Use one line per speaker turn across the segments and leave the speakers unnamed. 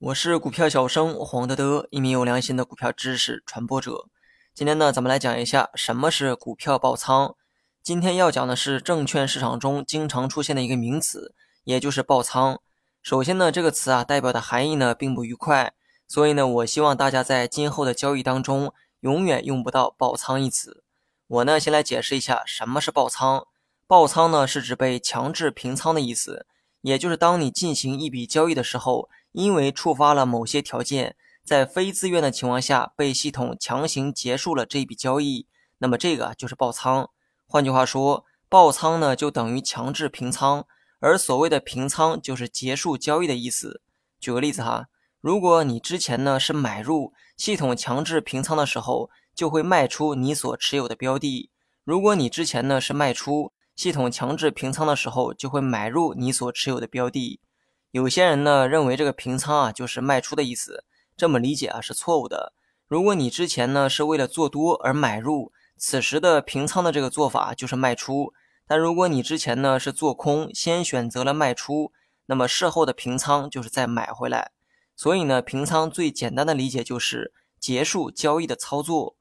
我是股票小生黄德德，一名有良心的股票知识传播者。今天呢，咱们来讲一下什么是股票爆仓。今天要讲的是证券市场中经常出现的一个名词，也就是爆仓。首先呢，这个词啊代表的含义呢并不愉快，所以呢，我希望大家在今后的交易当中永远用不到爆仓一词。我呢先来解释一下什么是爆仓。爆仓呢是指被强制平仓的意思，也就是当你进行一笔交易的时候，因为触发了某些条件，在非自愿的情况下被系统强行结束了这一笔交易，那么这个就是爆仓。换句话说，爆仓呢就等于强制平仓。而所谓的平仓就是结束交易的意思。举个例子哈，如果你之前呢是买入，系统强制平仓的时候，就会卖出你所持有的标的；如果你之前呢是卖出，系统强制平仓的时候，就会买入你所持有的标的。有些人呢认为这个平仓啊就是卖出的意思，这么理解啊是错误的。如果你之前呢是为了做多而买入，此时的平仓的这个做法就是卖出。但如果你之前呢是做空，先选择了卖出，那么事后的平仓就是再买回来。所以呢，平仓最简单的理解就是结束交易的操作。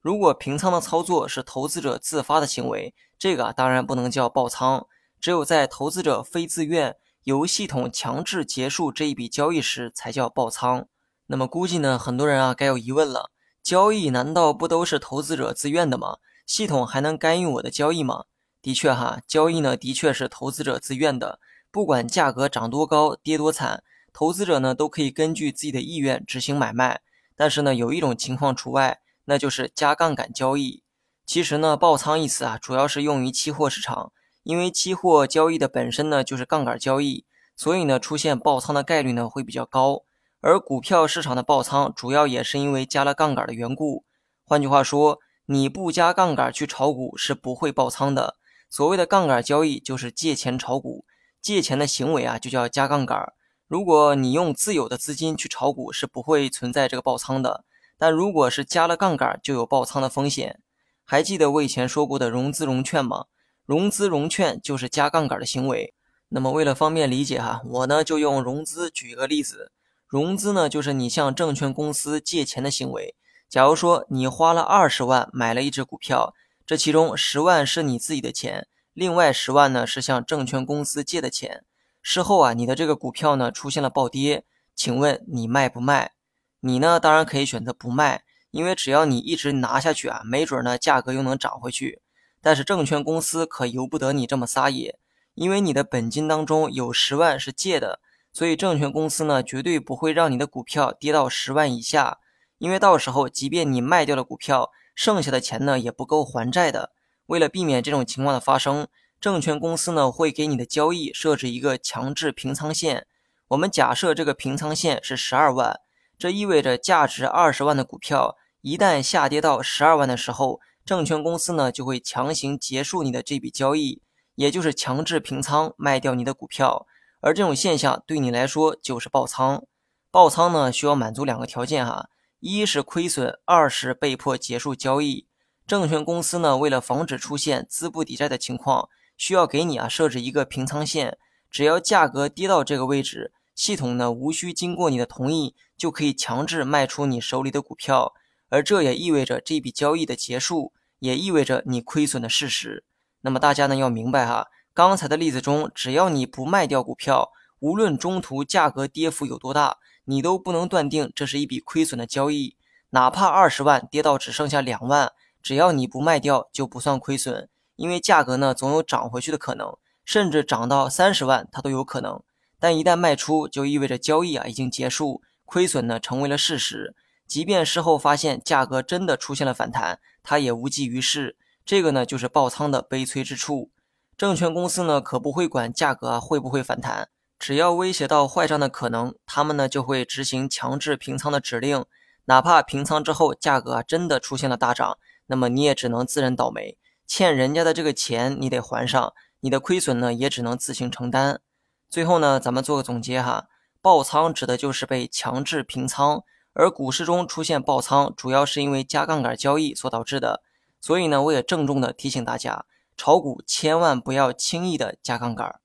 如果平仓的操作是投资者自发的行为，这个当然不能叫爆仓。只有在投资者非自愿，由系统强制结束这一笔交易时，才叫爆仓。那么估计呢，很多人啊该有疑问了：交易难道不都是投资者自愿的吗？系统还能干预我的交易吗？的确哈，交易呢的确是投资者自愿的，不管价格涨多高、跌多惨，投资者呢都可以根据自己的意愿执行买卖。但是呢，有一种情况除外，那就是加杠杆交易。其实呢，爆仓一词啊，主要是用于期货市场，因为期货交易的本身呢就是杠杆交易，所以呢出现爆仓的概率呢会比较高。而股票市场的爆仓，主要也是因为加了杠杆的缘故。换句话说，你不加杠杆去炒股是不会爆仓的。所谓的杠杆交易就是借钱炒股，借钱的行为啊就叫加杠杆。如果你用自有的资金去炒股，是不会存在这个爆仓的。但如果是加了杠杆，就有爆仓的风险。还记得我以前说过的融资融券吗？融资融券就是加杠杆的行为。那么为了方便理解哈，我呢就用融资举一个例子。融资呢就是你向证券公司借钱的行为。假如说你花了二十万买了一只股票。这其中十万是你自己的钱，另外十万呢是向证券公司借的钱。事后啊，你的这个股票呢出现了暴跌，请问你卖不卖？你呢当然可以选择不卖，因为只要你一直拿下去啊，没准呢价格又能涨回去。但是证券公司可由不得你这么撒野，因为你的本金当中有十万是借的，所以证券公司呢绝对不会让你的股票跌到十万以下，因为到时候即便你卖掉了股票。剩下的钱呢也不够还债的。为了避免这种情况的发生，证券公司呢会给你的交易设置一个强制平仓线。我们假设这个平仓线是十二万，这意味着价值二十万的股票一旦下跌到十二万的时候，证券公司呢就会强行结束你的这笔交易，也就是强制平仓卖掉你的股票。而这种现象对你来说就是爆仓。爆仓呢需要满足两个条件哈。一是亏损，二是被迫结束交易。证券公司呢，为了防止出现资不抵债的情况，需要给你啊设置一个平仓线。只要价格跌到这个位置，系统呢无需经过你的同意，就可以强制卖出你手里的股票。而这也意味着这笔交易的结束，也意味着你亏损的事实。那么大家呢要明白哈，刚才的例子中，只要你不卖掉股票，无论中途价格跌幅有多大。你都不能断定这是一笔亏损的交易，哪怕二十万跌到只剩下两万，只要你不卖掉就不算亏损，因为价格呢总有涨回去的可能，甚至涨到三十万它都有可能。但一旦卖出，就意味着交易啊已经结束，亏损呢成为了事实。即便事后发现价格真的出现了反弹，它也无济于事。这个呢就是爆仓的悲催之处。证券公司呢可不会管价格会不会反弹。只要威胁到坏账的可能，他们呢就会执行强制平仓的指令。哪怕平仓之后价格真的出现了大涨，那么你也只能自认倒霉，欠人家的这个钱你得还上，你的亏损呢也只能自行承担。最后呢，咱们做个总结哈，爆仓指的就是被强制平仓，而股市中出现爆仓，主要是因为加杠杆交易所导致的。所以呢，我也郑重的提醒大家，炒股千万不要轻易的加杠杆。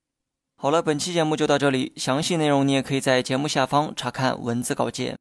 好了，本期节目就到这里，详细内容你也可以在节目下方查看文字稿件。